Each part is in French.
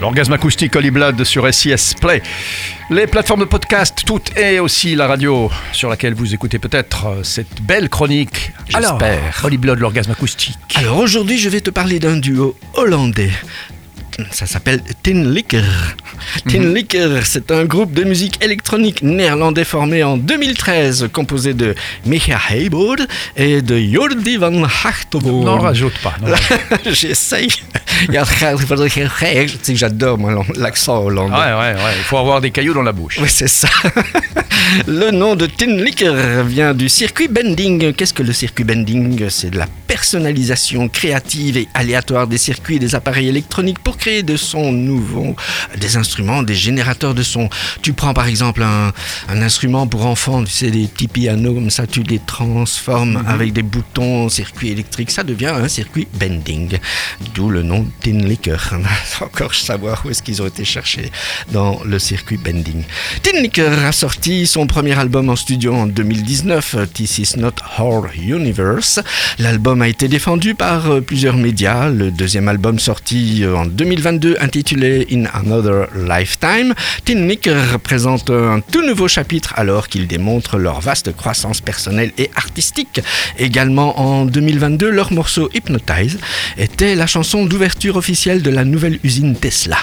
L'orgasme acoustique Holy Blood sur SIS Play. Les plateformes de podcast, toutes et aussi la radio sur laquelle vous écoutez peut-être euh, cette belle chronique. J'espère. Holy Blood, l'orgasme acoustique. Alors aujourd'hui, je vais te parler d'un duo hollandais ça s'appelle Tin Licker. Tin mhm. Licker, c'est un groupe de musique électronique néerlandais formé en 2013, composé de Micha Heybold et de Jordi van Hachteboom. Non, rajoute pas. J'essaye. J'adore l'accent hollandais. Ouais, ouais, ouais. Il faut avoir des cailloux dans la bouche. Oui, c'est ça. Le nom de Tin Licker vient du circuit bending. Qu'est-ce que le circuit bending? C'est de la personnalisation créative et aléatoire des circuits et des appareils électroniques pour créer de sons nouveaux, des instruments, des générateurs de sons. Tu prends par exemple un, instrument pour enfants, tu sais, des petits pianos comme ça, tu les transformes mhm. avec des boutons, circuit électrique, ça devient un circuit bending. D'où le nom Tin Licker. Encore savoir où est-ce qu'ils ont été cherchés dans le circuit bending. Tin Licker a sorti son premier album en studio en 2019, This Is Not Our Universe. L'album a été défendu par euh, plusieurs médias. Le deuxième album sorti euh, en 2019 2022 intitulé In Another Lifetime, Tin Licker présente un tout nouveau chapitre alors qu'ils démontrent leur vaste croissance personnelle et artistique. Également en 2022, leur morceau Hypnotize était la chanson d'ouverture officielle de la nouvelle usine Tesla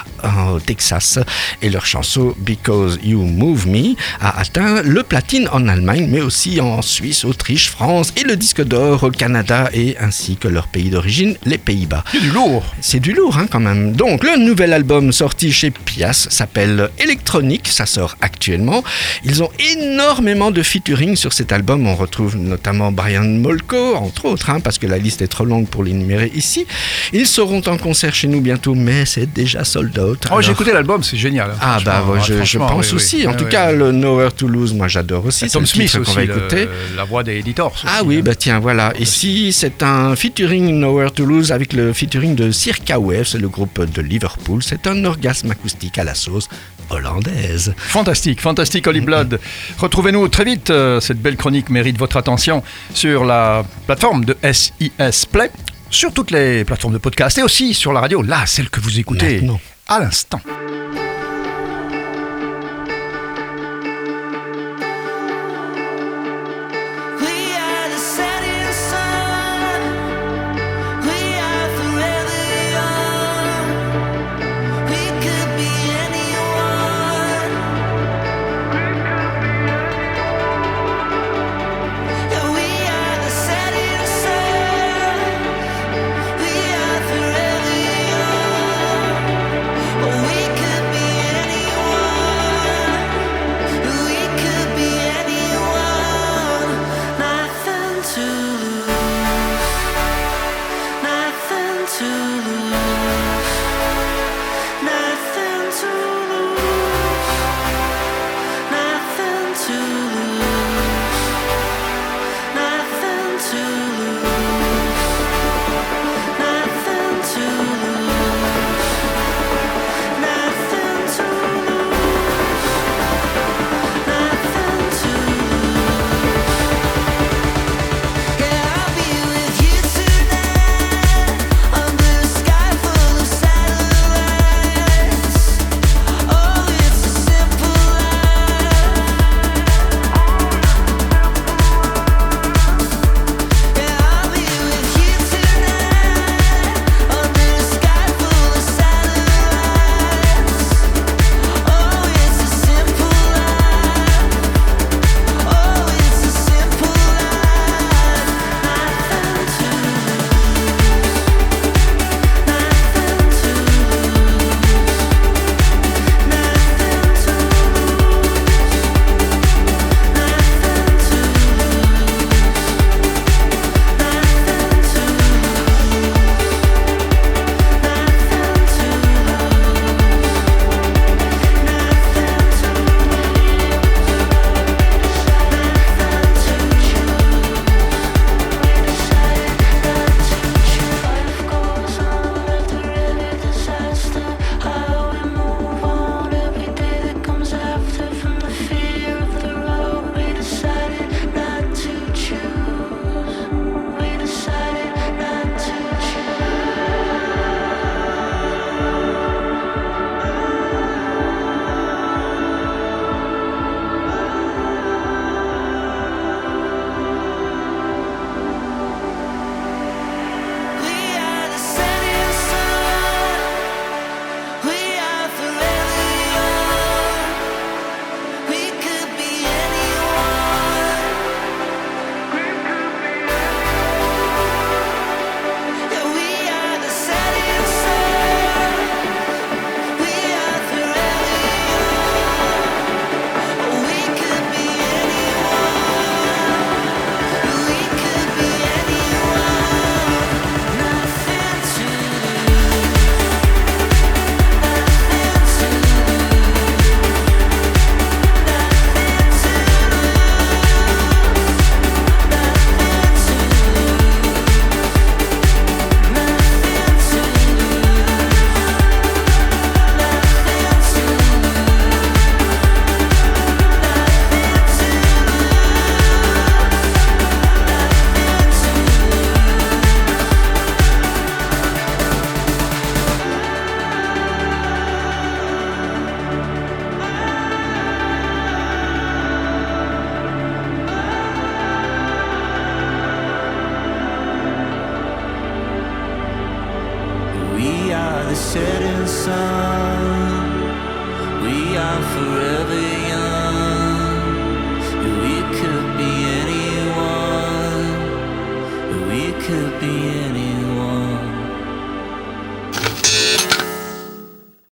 au Texas et leur chanson Because You Move Me a atteint le platine en Allemagne mais aussi en Suisse, Autriche, France et le disque d'or au Canada et ainsi que leur pays d'origine, les Pays-Bas. C'est du lourd. C'est du lourd hein, quand même. Donc, le nouvel album sorti chez S'appelle Electronic, ça sort actuellement. Ils ont énormément de featuring sur cet album. On retrouve notamment Brian Molko, entre autres, hein, parce que la liste est trop longue pour l'énumérer ici. Ils seront en concert chez nous bientôt, mais c'est déjà sold out. Oh, j'ai écouté l'album, c'est génial. Hein, ah, bah, je, pense aussi. En tout cas, le Nowhere to Lose, moi j'adore aussi. Tom Smith aussi, va écouter. la voix des editors. ah oui, hein. bah tiens, voilà. Ici, c'est un featuring Nowhere to Lose avec le featuring de Circa Wave, c'est le groupe de Liverpool. C'est un orgasme acoustique à la sauce hollandaise. Fantastique, fantastique Holy Blood. Retrouvez-nous très vite. Euh, cette belle chronique mérite votre attention sur la plateforme de SIS Play, sur toutes les plateformes de podcast et aussi sur la radio, là, celle que vous écoutez à l'instant. Sun. We are forever